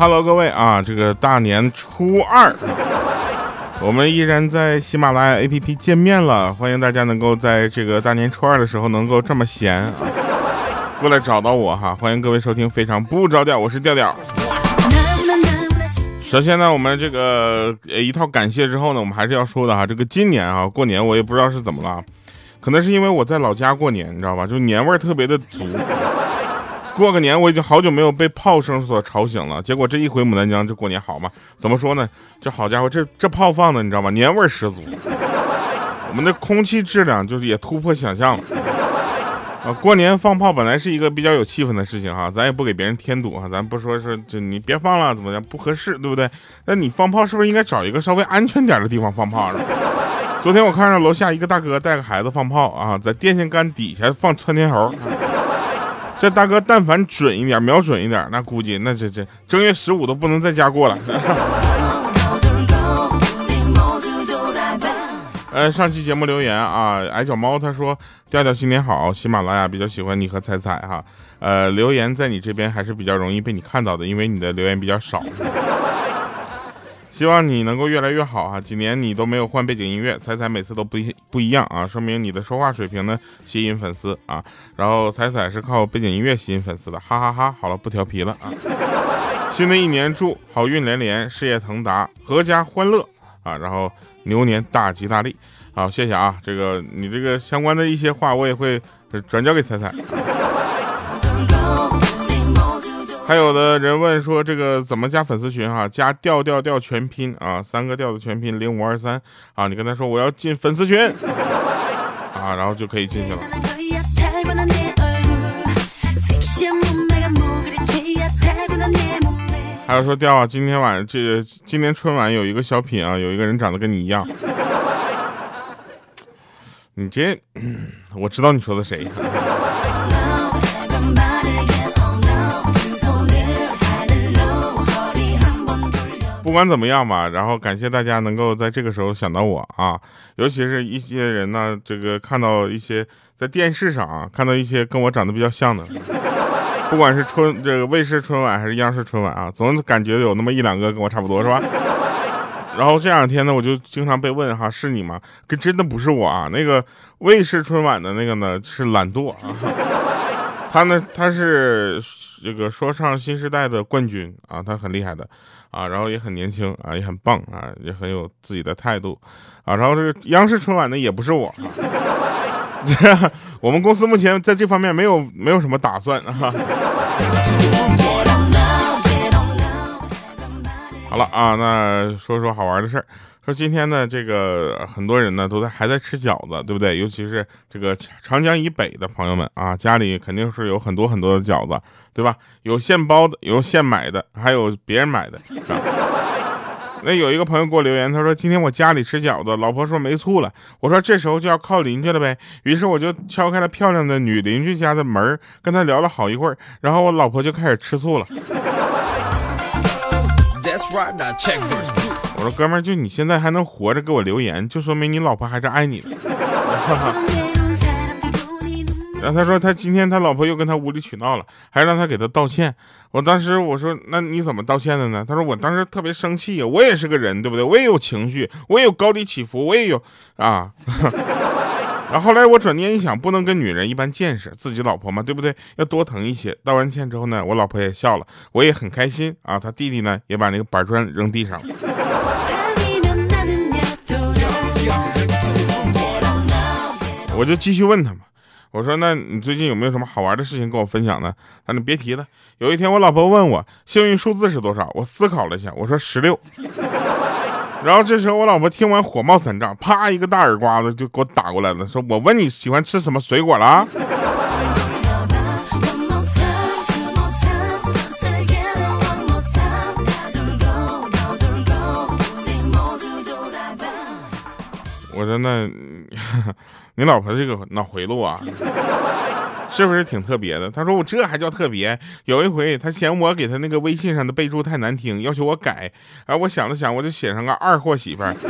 Hello，各位啊，这个大年初二，我们依然在喜马拉雅 APP 见面了。欢迎大家能够在这个大年初二的时候能够这么闲啊，过来找到我哈。欢迎各位收听《非常不着调》，我是调调。首先呢，我们这个呃一套感谢之后呢，我们还是要说的哈。这个今年啊，过年我也不知道是怎么了，可能是因为我在老家过年，你知道吧？就年味儿特别的足。过个年，我已经好久没有被炮声所吵醒了。结果这一回牡丹江，这过年好嘛？怎么说呢？这好家伙，这这炮放的，你知道吗？年味十足。我们的空气质量就是也突破想象了。啊，过年放炮本来是一个比较有气氛的事情哈，咱也不给别人添堵哈，咱不说是就你别放了怎么样不合适，对不对？那你放炮是不是应该找一个稍微安全点的地方放炮呢？昨天我看到楼下一个大哥带个孩子放炮啊，在电线杆底下放窜天猴。这大哥但凡准一点，瞄准一点，那估计那这这正月十五都不能在家过了。呃，上期节目留言啊，矮脚猫他说调调新年好，喜马拉雅比较喜欢你和彩彩哈。呃，留言在你这边还是比较容易被你看到的，因为你的留言比较少。希望你能够越来越好啊！几年你都没有换背景音乐，彩彩每次都不一不一样啊，说明你的说话水平呢吸引粉丝啊。然后彩彩是靠背景音乐吸引粉丝的，哈哈哈！好了，不调皮了啊。新的一年祝好运连连，事业腾达，阖家欢乐啊！然后牛年大吉大利。好，谢谢啊，这个你这个相关的一些话我也会转交给彩彩。还有的人问说这个怎么加粉丝群哈？加调调调全拼啊，三个调的全拼零五二三啊，你跟他说我要进粉丝群啊，然后就可以进去了。还有说调啊，今天晚这今年春晚有一个小品啊，有一个人长得跟你一样。你这我知道你说的谁。不管怎么样吧，然后感谢大家能够在这个时候想到我啊，尤其是一些人呢，这个看到一些在电视上啊，看到一些跟我长得比较像的，不管是春这个卫视春晚还是央视春晚啊，总感觉有那么一两个跟我差不多，是吧？然后这两天呢，我就经常被问哈，是你吗？跟真的不是我啊，那个卫视春晚的那个呢是懒惰啊，他呢他是这个说唱新时代的冠军啊，他很厉害的。啊，然后也很年轻啊，也很棒啊，也很有自己的态度啊。然后这个央视春晚呢也不是我，我们公司目前在这方面没有没有什么打算啊。啊，那说说好玩的事儿。说今天呢，这个很多人呢都在还在吃饺子，对不对？尤其是这个长江以北的朋友们啊，家里肯定是有很多很多的饺子，对吧？有现包的，有现买的，还有别人买的。那有一个朋友给我留言，他说今天我家里吃饺子，老婆说没醋了。我说这时候就要靠邻居了呗。于是我就敲开了漂亮的女邻居家的门，跟她聊了好一会儿，然后我老婆就开始吃醋了。我说哥们儿，就你现在还能活着给我留言，就说明你老婆还是爱你的。然后他说他今天他老婆又跟他无理取闹了，还让他给他道歉。我当时我说那你怎么道歉的呢？他说我当时特别生气，我也是个人，对不对？我也有情绪，我也有高低起伏，我也有啊。然后后来我转念一想，不能跟女人一般见识，自己老婆嘛，对不对？要多疼一些。道完歉之后呢，我老婆也笑了，我也很开心啊。他弟弟呢，也把那个板砖扔地上了。我就继续问他嘛，我说那你最近有没有什么好玩的事情跟我分享呢？他说别提了。有一天我老婆问我幸运数字是多少，我思考了一下，我说十六。然后这时候我老婆听完火冒三丈，啪一个大耳刮子就给我打过来了，说：“我问你喜欢吃什么水果了？” 我说：“那 你老婆这个脑回路啊？”是不是挺特别的？他说我这还叫特别？有一回他嫌我给他那个微信上的备注太难听，要求我改。然后我想了想，我就写上个二货媳妇儿。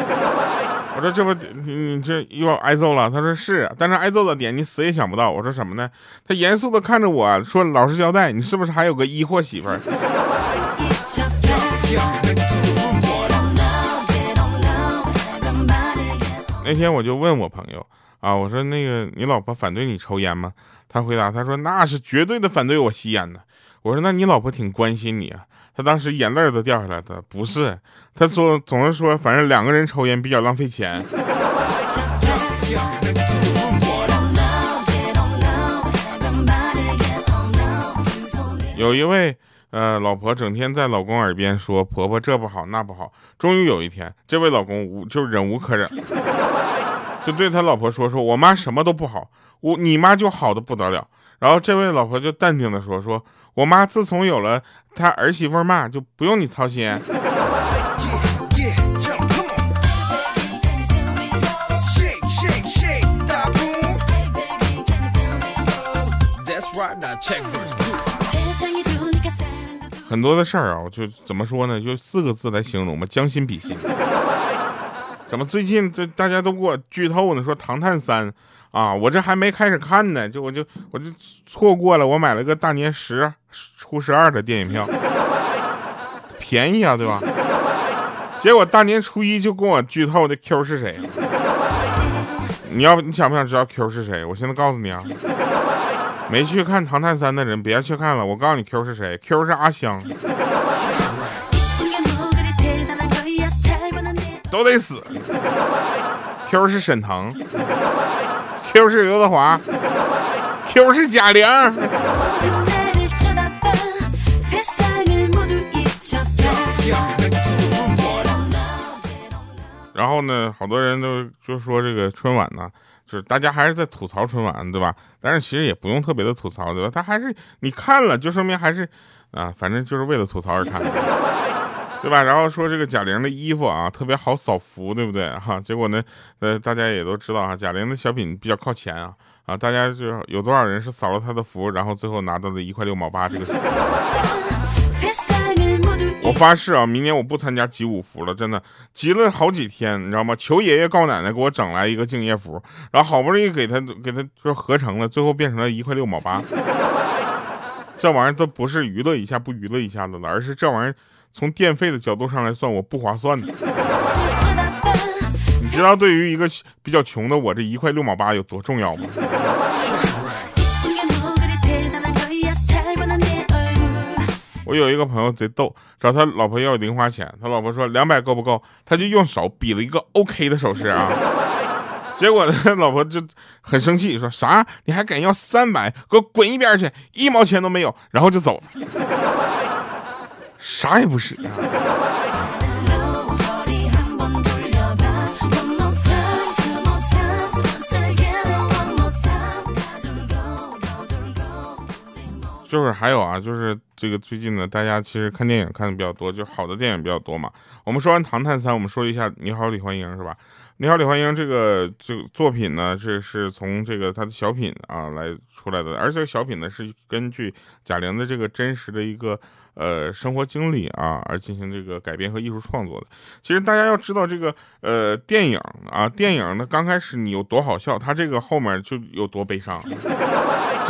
我说这不你你这又要挨揍了？他说是，但是挨揍的点你死也想不到。我说什么呢？他严肃的看着我说：“老实交代，你是不是还有个一货媳妇儿？” 那天我就问我朋友啊，我说那个你老婆反对你抽烟吗？他回答他说那是绝对的反对我吸烟的。我说那你老婆挺关心你啊。他当时眼泪都掉下来了。不是，他说总是说反正两个人抽烟比较浪费钱。有一位呃老婆整天在老公耳边说婆婆这不好那不好，终于有一天这位老公无就忍无可忍，就对他老婆说说我妈什么都不好，我你妈就好的不得了。然后这位老婆就淡定的说说我妈自从有了她儿媳妇骂就不用你操心。很多的事儿啊，就怎么说呢？就四个字来形容吧，将心比心。怎么最近这大家都给我剧透呢？说《唐探三》啊，我这还没开始看呢，就我就我就错过了。我买了个大年十初十二的电影票，便宜啊，对吧？结果大年初一就跟我剧透的 Q 是谁？你要你想不想知道 Q 是谁？我现在告诉你啊。没去看《唐探三》的人别去看了，我告诉你 Q 是谁？Q 是阿香，都得死。Q 是沈腾，Q 是刘德华，Q 是贾玲。然后呢，好多人都就说这个春晚呢。就是大家还是在吐槽春晚，对吧？但是其实也不用特别的吐槽，对吧？他还是你看了，就说明还是啊，反正就是为了吐槽而看，对吧？然后说这个贾玲的衣服啊，特别好扫福，对不对？哈，结果呢，呃，大家也都知道啊，贾玲的小品比较靠前啊，啊，大家就有多少人是扫了她的福，然后最后拿到的一块六毛八这个。我发誓啊，明年我不参加集五福了，真的集了好几天，你知道吗？求爷爷告奶奶给我整来一个敬业福，然后好不容易给他给他就合成了，最后变成了一块六毛八。这玩意儿都不是娱乐一下不娱乐一下子的，而是这玩意儿从电费的角度上来算，我不划算的。你知道对于一个比较穷的我，这一块六毛八有多重要吗？我有一个朋友贼逗，找他老婆要零花钱，他老婆说两百够不够，他就用手比了一个 OK 的手势啊，结果他老婆就很生气，说啥？你还敢要三百？给我滚一边去，一毛钱都没有，然后就走了，啥也不是。就是还有啊，就是这个最近呢，大家其实看电影看的比较多，就好的电影比较多嘛。我们说完《唐探三》，我们说一下《你好，李焕英》是吧？《你好，李焕英》这个这个作品呢，这是从这个他的小品啊来出来的，而且小品呢是根据贾玲的这个真实的一个呃生活经历啊而进行这个改编和艺术创作的。其实大家要知道这个呃电影啊，电影呢刚开始你有多好笑，它这个后面就有多悲伤。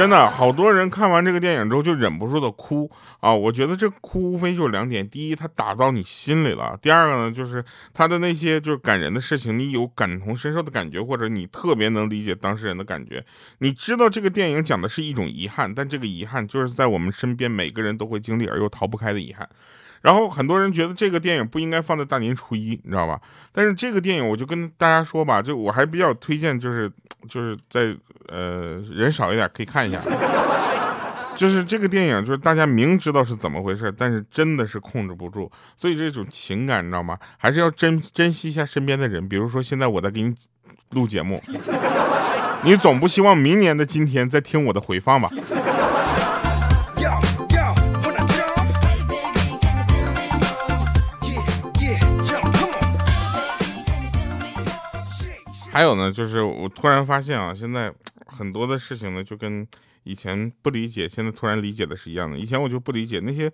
真的，好多人看完这个电影之后就忍不住的哭啊！我觉得这哭无非就是两点：第一，它打到你心里了；第二个呢，就是他的那些就是感人的事情，你有感同身受的感觉，或者你特别能理解当事人的感觉。你知道这个电影讲的是一种遗憾，但这个遗憾就是在我们身边每个人都会经历而又逃不开的遗憾。然后很多人觉得这个电影不应该放在大年初一，你知道吧？但是这个电影我就跟大家说吧，就我还比较推荐，就是就是在呃人少一点可以看一下。就是这个电影，就是大家明知道是怎么回事，但是真的是控制不住，所以这种情感你知道吗？还是要珍珍惜一下身边的人。比如说现在我在给你录节目，你总不希望明年的今天再听我的回放吧？还有呢，就是我突然发现啊，现在很多的事情呢，就跟以前不理解，现在突然理解的是一样的。以前我就不理解那些，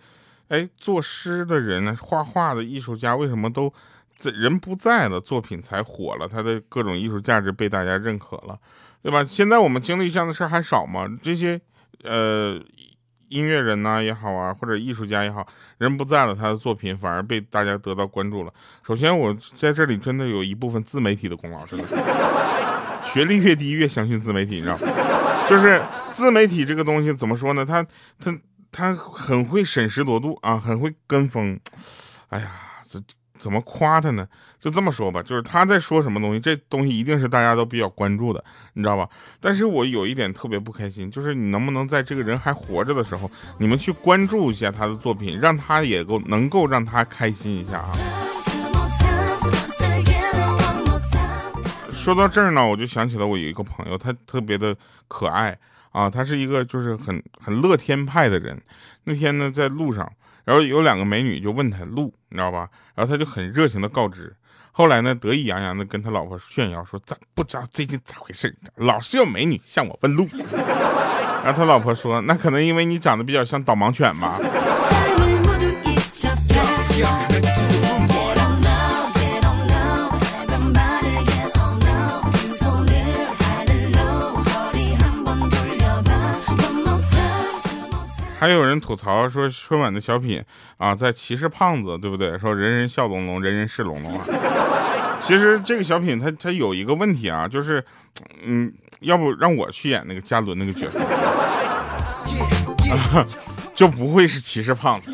哎，作诗的人呢，画画的艺术家为什么都在人不在了，作品才火了，他的各种艺术价值被大家认可了，对吧？现在我们经历这样的事儿还少吗？这些，呃。音乐人呐也好啊，或者艺术家也好，人不在了，他的作品反而被大家得到关注了。首先，我在这里真的有一部分自媒体的功劳，真的。学历越低越相信自媒体，你知道吗？就是自媒体这个东西怎么说呢？他他他很会审时度度啊，很会跟风。哎呀，这怎么夸他呢？就这么说吧，就是他在说什么东西，这东西一定是大家都比较关注的，你知道吧？但是我有一点特别不开心，就是你能不能在这个人还活着的时候，你们去关注一下他的作品，让他也够能够让他开心一下啊。说到这儿呢，我就想起了我有一个朋友，他特别的可爱啊，他是一个就是很很乐天派的人。那天呢，在路上，然后有两个美女就问他路，你知道吧？然后他就很热情的告知。后来呢，得意洋洋的跟他老婆炫耀说：“咋不知道最近咋回事？老是有美女向我问路。”然后他老婆说：“那可能因为你长得比较像导盲犬吧。”还有人吐槽说春晚的小品啊，在歧视胖子，对不对？说人人笑龙龙，人人是龙龙。其实这个小品它它有一个问题啊，就是，嗯，要不让我去演那个嘉伦那个角色，就不会是歧视胖子。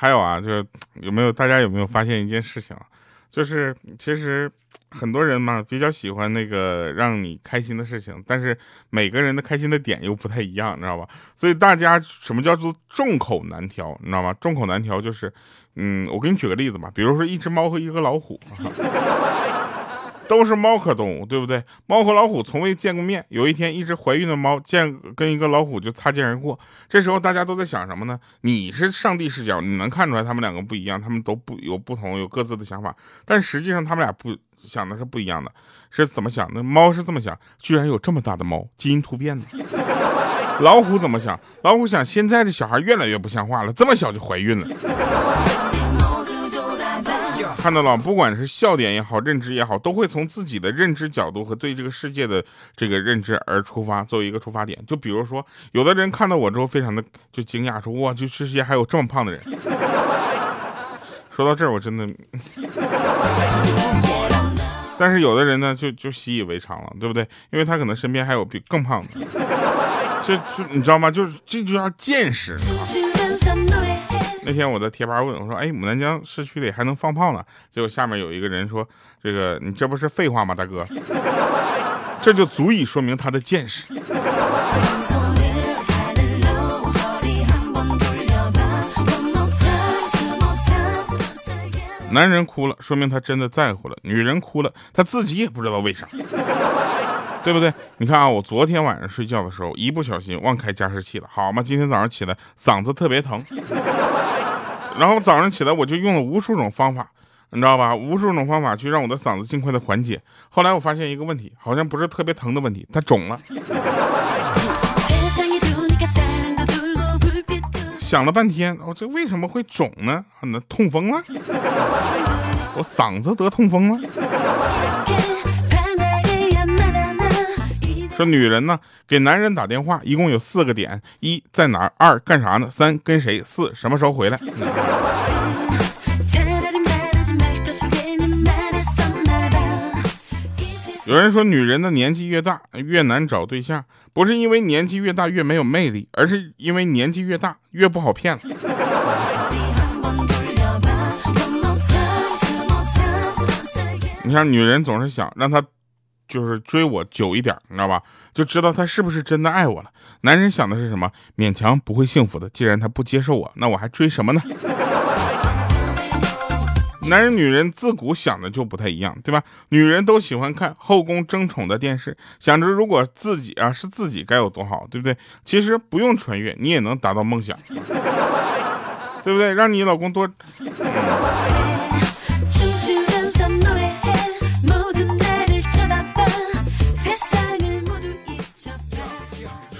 还有啊，就是有没有大家有没有发现一件事情啊？就是其实很多人嘛比较喜欢那个让你开心的事情，但是每个人的开心的点又不太一样，你知道吧？所以大家什么叫做众口难调，你知道吗？众口难调就是，嗯，我给你举个例子吧，比如说一只猫和一个老虎。都是猫科动物，对不对？猫和老虎从未见过面。有一天，一只怀孕的猫见跟一个老虎就擦肩而过。这时候，大家都在想什么呢？你是上帝视角，你能看出来他们两个不一样，他们都不有不同，有各自的想法。但实际上，他们俩不想的是不一样的，是怎么想的？猫是这么想：居然有这么大的猫，基因突变呢？老虎怎么想？老虎想：现在的小孩越来越不像话了，这么小就怀孕了。看到了，不管是笑点也好，认知也好，都会从自己的认知角度和对这个世界的这个认知而出发，作为一个出发点。就比如说，有的人看到我之后，非常的就惊讶，说哇，这世界还有这么胖的人。说到这儿，我真的，但是有的人呢，就就习以为常了，对不对？因为他可能身边还有比更胖的，就就你知道吗？就是这就叫见识啊。那天我在贴吧问我说：“哎，牡丹江市区里还能放炮呢？”结果下面有一个人说：“这个你这不是废话吗，大哥？” 这就足以说明他的见识。男人哭了，说明他真的在乎了；女人哭了，他自己也不知道为啥。对不对？你看啊，我昨天晚上睡觉的时候，一不小心忘开加湿器了，好嘛，今天早上起来嗓子特别疼，然后早上起来我就用了无数种方法，你知道吧？无数种方法去让我的嗓子尽快的缓解。后来我发现一个问题，好像不是特别疼的问题，它肿了。想了半天，我这为什么会肿呢？那痛风了？我嗓子得痛风了？说女人呢，给男人打电话一共有四个点：一在哪儿，二干啥呢，三跟谁，四什么时候回来。有人说，女人的年纪越大越难找对象，不是因为年纪越大越没有魅力，而是因为年纪越大越不好骗了。你看，女人总是想让他。就是追我久一点，你知道吧？就知道他是不是真的爱我了。男人想的是什么？勉强不会幸福的。既然他不接受我，那我还追什么呢？男人女人自古想的就不太一样，对吧？女人都喜欢看后宫争宠的电视，想着如果自己啊是自己该有多好，对不对？其实不用穿越，你也能达到梦想，对不对？让你老公多。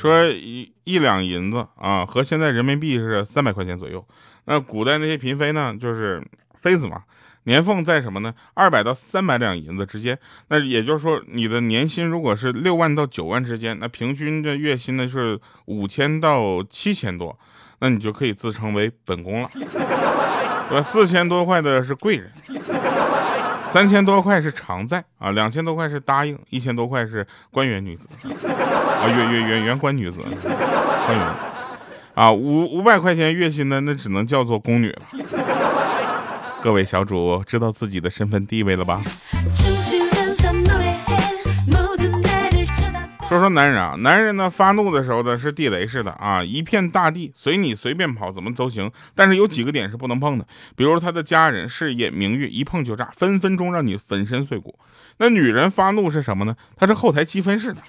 说一一两银子啊，和现在人民币是三百块钱左右。那古代那些嫔妃呢，就是妃子嘛，年俸在什么呢？二百到三百两银子之间。那也就是说，你的年薪如果是六万到九万之间，那平均的月薪呢是五千到七千多，那你就可以自称为本宫了，对吧？四千多块的是贵人，三千多块是常在啊，两千多块是答应，一千多块是官员女子啊，原原原原官女子，官员啊，五五百块钱月薪的，那只能叫做宫女了。各位小主知道自己的身份地位了吧？说说男人啊，男人呢发怒的时候呢是地雷似的啊，一片大地随你随便跑，怎么都行。但是有几个点是不能碰的，比如他的家人、事业、名誉，一碰就炸，分分钟让你粉身碎骨。那女人发怒是什么呢？她是后台积分式的，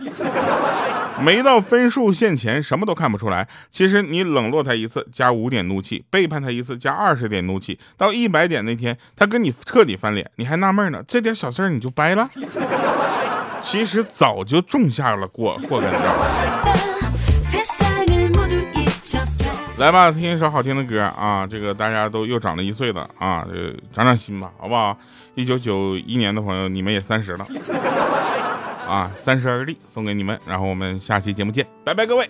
没到分数线前什么都看不出来。其实你冷落她一次加五点怒气，背叛她一次加二十点怒气，到一百点那天，她跟你彻底翻脸，你还纳闷呢，这点小事你就掰了。其实早就种下了过祸根。来吧，听一首好听的歌啊！这个大家都又长了一岁了啊，这长长心吧，好不好？一九九一年的朋友，你们也三十了啊，三十而立送给你们。然后我们下期节目见，拜拜，各位。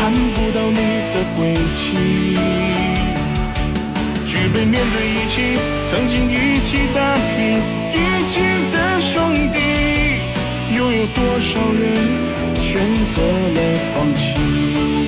看不到你的轨迹，举杯面对一起，曾经一起打拼一起的兄弟，又有多少人选择了放弃？